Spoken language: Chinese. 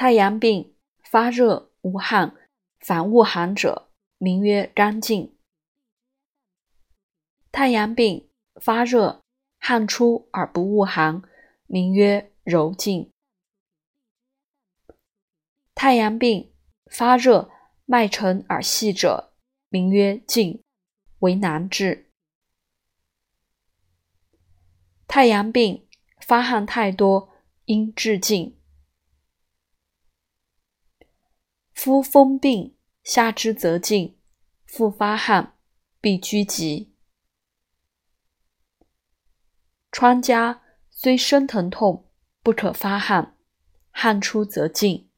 太阳病发热无汗，反恶寒者，名曰肝静。太阳病发热，汗出而不恶寒，名曰柔静。太阳病发热，脉沉而细者，名曰静，为难治。太阳病发汗太多，应治静。夫风病下之则进，复发汗，必居急。疮家虽生疼痛，不可发汗，汗出则进。